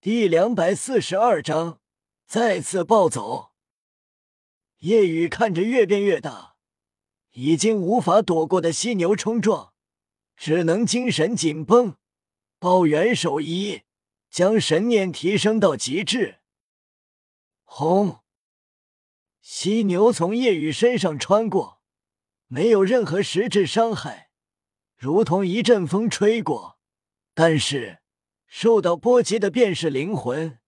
第两百四十二章再次暴走。夜雨看着越变越大，已经无法躲过的犀牛冲撞，只能精神紧绷，抱元手一，将神念提升到极致。轰！犀牛从夜雨身上穿过，没有任何实质伤害，如同一阵风吹过，但是。受到波及的便是灵魂。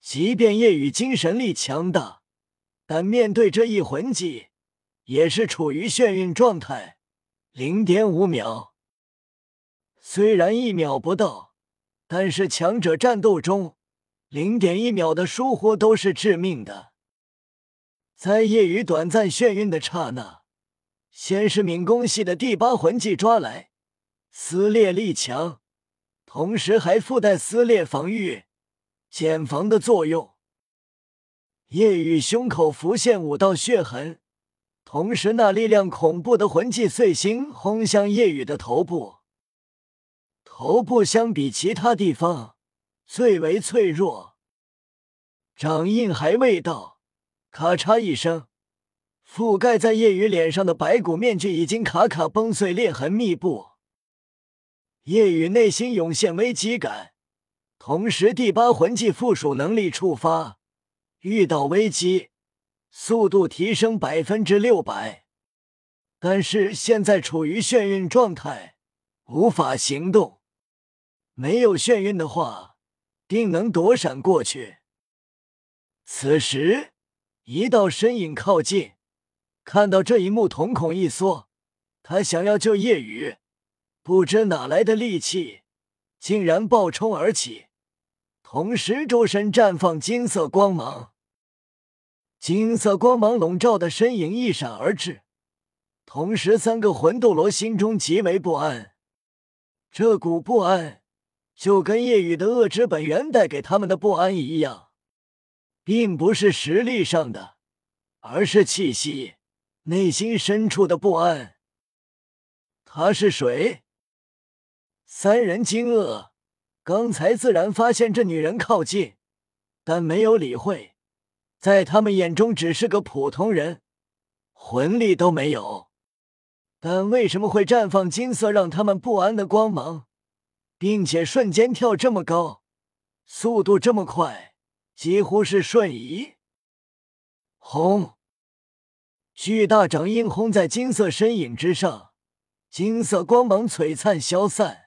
即便夜雨精神力强大，但面对这一魂技，也是处于眩晕状态，零点五秒。虽然一秒不到，但是强者战斗中，零点一秒的疏忽都是致命的。在夜雨短暂眩晕的刹那，先是敏攻系的第八魂技抓来，撕裂力强。同时还附带撕裂防御、减防的作用。夜雨胸口浮现五道血痕，同时那力量恐怖的魂技碎星轰向夜雨的头部。头部相比其他地方最为脆弱，掌印还未到，咔嚓一声，覆盖在夜雨脸上的白骨面具已经卡卡崩碎，裂痕密布。夜雨内心涌现危机感，同时第八魂技附属能力触发，遇到危机速度提升百分之六百。但是现在处于眩晕状态，无法行动。没有眩晕的话，定能躲闪过去。此时，一道身影靠近，看到这一幕，瞳孔一缩，他想要救夜雨。不知哪来的力气，竟然暴冲而起，同时周身绽放金色光芒。金色光芒笼罩的身影一闪而至，同时三个魂斗罗心中极为不安。这股不安，就跟夜雨的恶之本源带给他们的不安一样，并不是实力上的，而是气息、内心深处的不安。他是谁？三人惊愕，刚才自然发现这女人靠近，但没有理会，在他们眼中只是个普通人，魂力都没有。但为什么会绽放金色让他们不安的光芒，并且瞬间跳这么高，速度这么快，几乎是瞬移？轰！巨大掌印轰在金色身影之上，金色光芒璀璨消散。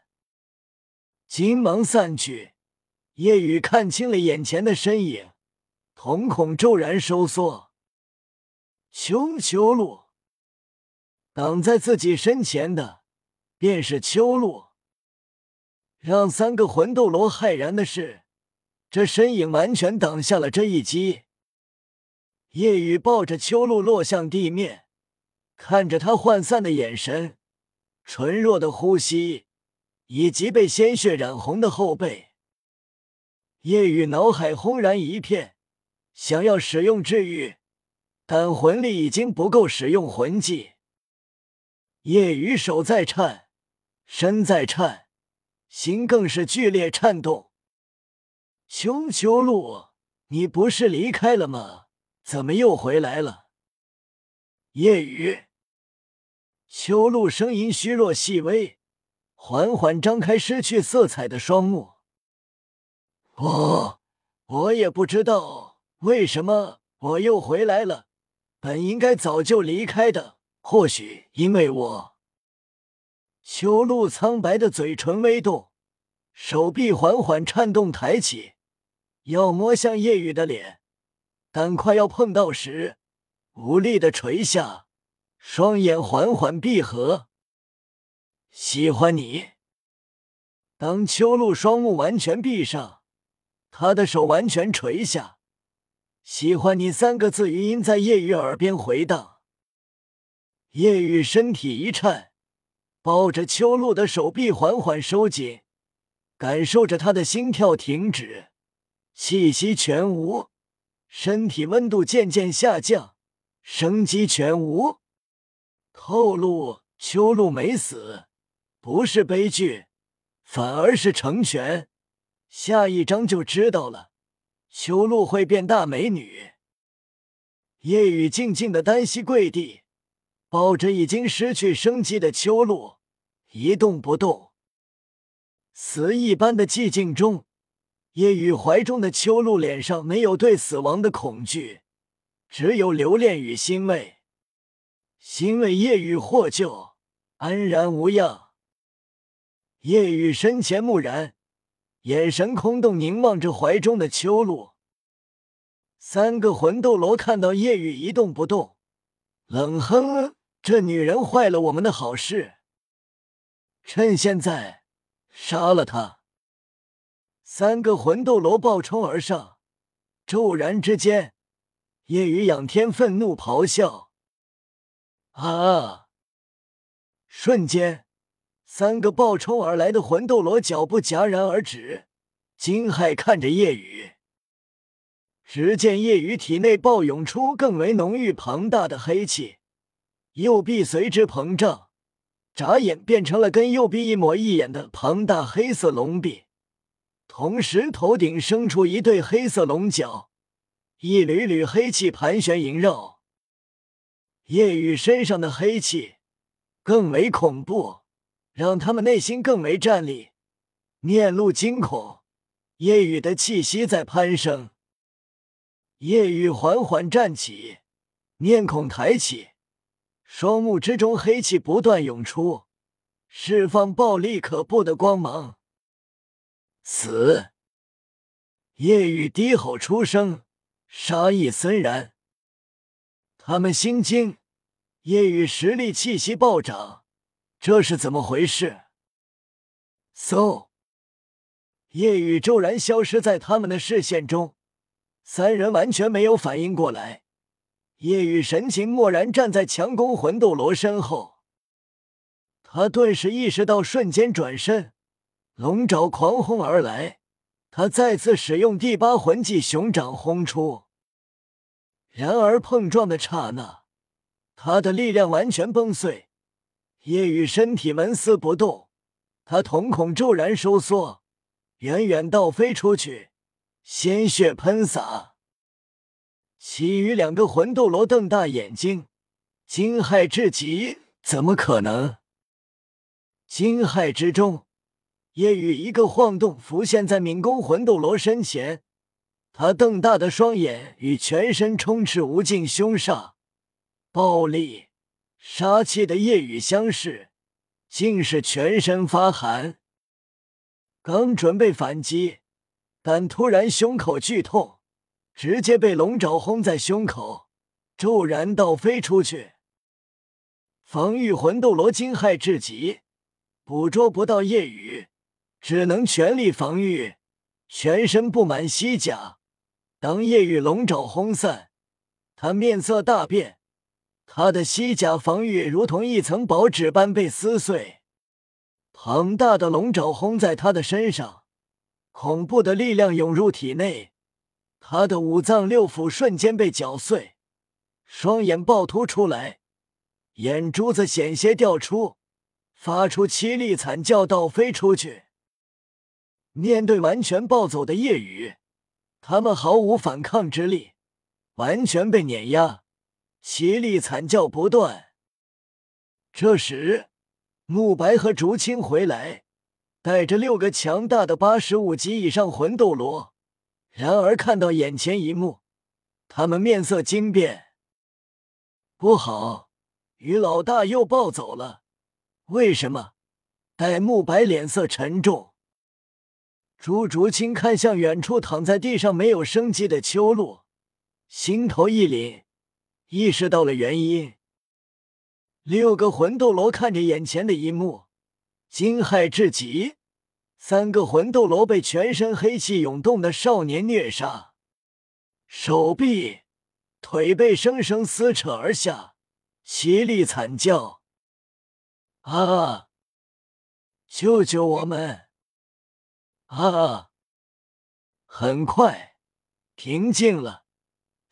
金芒散去，夜雨看清了眼前的身影，瞳孔骤然收缩。秋秋露，挡在自己身前的便是秋露。让三个魂斗罗骇然的是，这身影完全挡下了这一击。夜雨抱着秋露落向地面，看着他涣散的眼神，纯弱的呼吸。以及被鲜血染红的后背，夜雨脑海轰然一片，想要使用治愈，但魂力已经不够使用魂技。夜雨手在颤，身在颤，心更是剧烈颤动。熊秋露，你不是离开了吗？怎么又回来了？夜雨，秋露声音虚弱细微。缓缓张开失去色彩的双目。我我也不知道为什么我又回来了，本应该早就离开的。或许因为我……修路苍白的嘴唇微动，手臂缓缓颤动，抬起，要摸向夜雨的脸，但快要碰到时，无力的垂下，双眼缓缓闭合。喜欢你。当秋露双目完全闭上，他的手完全垂下，“喜欢你”三个字余音在夜雨耳边回荡。夜雨身体一颤，抱着秋露的手臂缓缓收紧，感受着他的心跳停止，气息全无，身体温度渐渐下降，生机全无。透露秋露没死。不是悲剧，反而是成全。下一章就知道了。秋露会变大美女。夜雨静静的单膝跪地，抱着已经失去生机的秋露，一动不动。死一般的寂静中，夜雨怀中的秋露脸上没有对死亡的恐惧，只有留恋与欣慰。欣慰夜雨获救，安然无恙。夜雨身前木然，眼神空洞，凝望着怀中的秋露。三个魂斗罗看到夜雨一动不动，冷哼：“这女人坏了我们的好事，趁现在杀了她！”三个魂斗罗暴冲而上，骤然之间，夜雨仰天愤怒咆哮：“啊！”瞬间，三个暴冲而来的魂斗罗脚步戛然而止，惊骇看着夜雨。只见夜雨体内暴涌出更为浓郁庞大的黑气，右臂随之膨胀，眨眼变成了跟右臂一模一眼的庞大黑色龙臂，同时头顶生出一对黑色龙角，一缕缕黑气盘旋萦绕。夜雨身上的黑气更为恐怖，让他们内心更为战栗，面露惊恐。夜雨的气息在攀升。夜雨缓缓站起，面孔抬起，双目之中黑气不断涌出，释放暴力可怖的光芒。死！夜雨低吼出声，杀意森然。他们心惊，夜雨实力气息暴涨，这是怎么回事？嗖！夜雨骤然消失在他们的视线中。三人完全没有反应过来，夜雨神情漠然站在强攻魂斗罗身后。他顿时意识到，瞬间转身，龙爪狂轰而来。他再次使用第八魂技熊掌轰出，然而碰撞的刹那，他的力量完全崩碎。夜雨身体纹丝不动，他瞳孔骤然收缩，远远倒飞出去。鲜血喷洒，其余两个魂斗罗瞪大眼睛，惊骇至极。怎么可能？惊骇之中，夜雨一个晃动，浮现在敏攻魂斗罗身前。他瞪大的双眼与全身充斥无尽凶煞、暴力、杀气的夜雨相视，竟是全身发寒。刚准备反击。但突然胸口剧痛，直接被龙爪轰在胸口，骤然倒飞出去。防御魂斗罗惊骇至极，捕捉不到夜雨，只能全力防御，全身布满西甲。当夜雨龙爪轰散，他面色大变，他的西甲防御如同一层薄纸般被撕碎。庞大的龙爪轰在他的身上。恐怖的力量涌入体内，他的五脏六腑瞬间被搅碎，双眼暴突出来，眼珠子险些掉出，发出凄厉惨叫，倒飞出去。面对完全暴走的夜雨，他们毫无反抗之力，完全被碾压，凄厉惨叫不断。这时，慕白和竹青回来。带着六个强大的八十五级以上魂斗罗，然而看到眼前一幕，他们面色惊变。不好，于老大又暴走了。为什么？戴沐白脸色沉重。朱竹清看向远处躺在地上没有生机的秋露，心头一凛，意识到了原因。六个魂斗罗看着眼前的一幕。惊骇至极，三个魂斗罗被全身黑气涌动的少年虐杀，手臂、腿被生生撕扯而下，凄厉惨叫：“啊！救救我们！啊！”很快，平静了，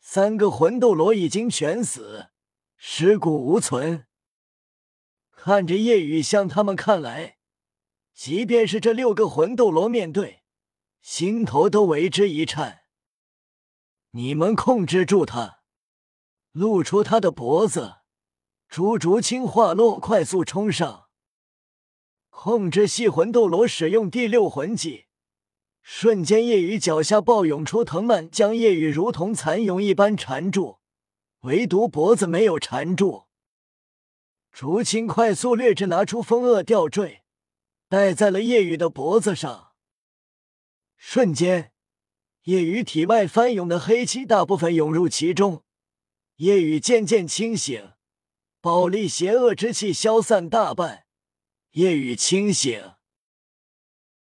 三个魂斗罗已经全死，尸骨无存。看着夜雨，向他们看来，即便是这六个魂斗罗面对，心头都为之一颤。你们控制住他，露出他的脖子。朱竹清化落，快速冲上，控制系魂斗罗使用第六魂技。瞬间，夜雨脚下暴涌出藤蔓，将夜雨如同蚕蛹一般缠住，唯独脖子没有缠住。竹青快速掠至，拿出风恶吊坠，戴在了夜雨的脖子上。瞬间，夜雨体外翻涌的黑气大部分涌入其中，夜雨渐渐清醒，暴戾邪恶之气消散大半，夜雨清醒。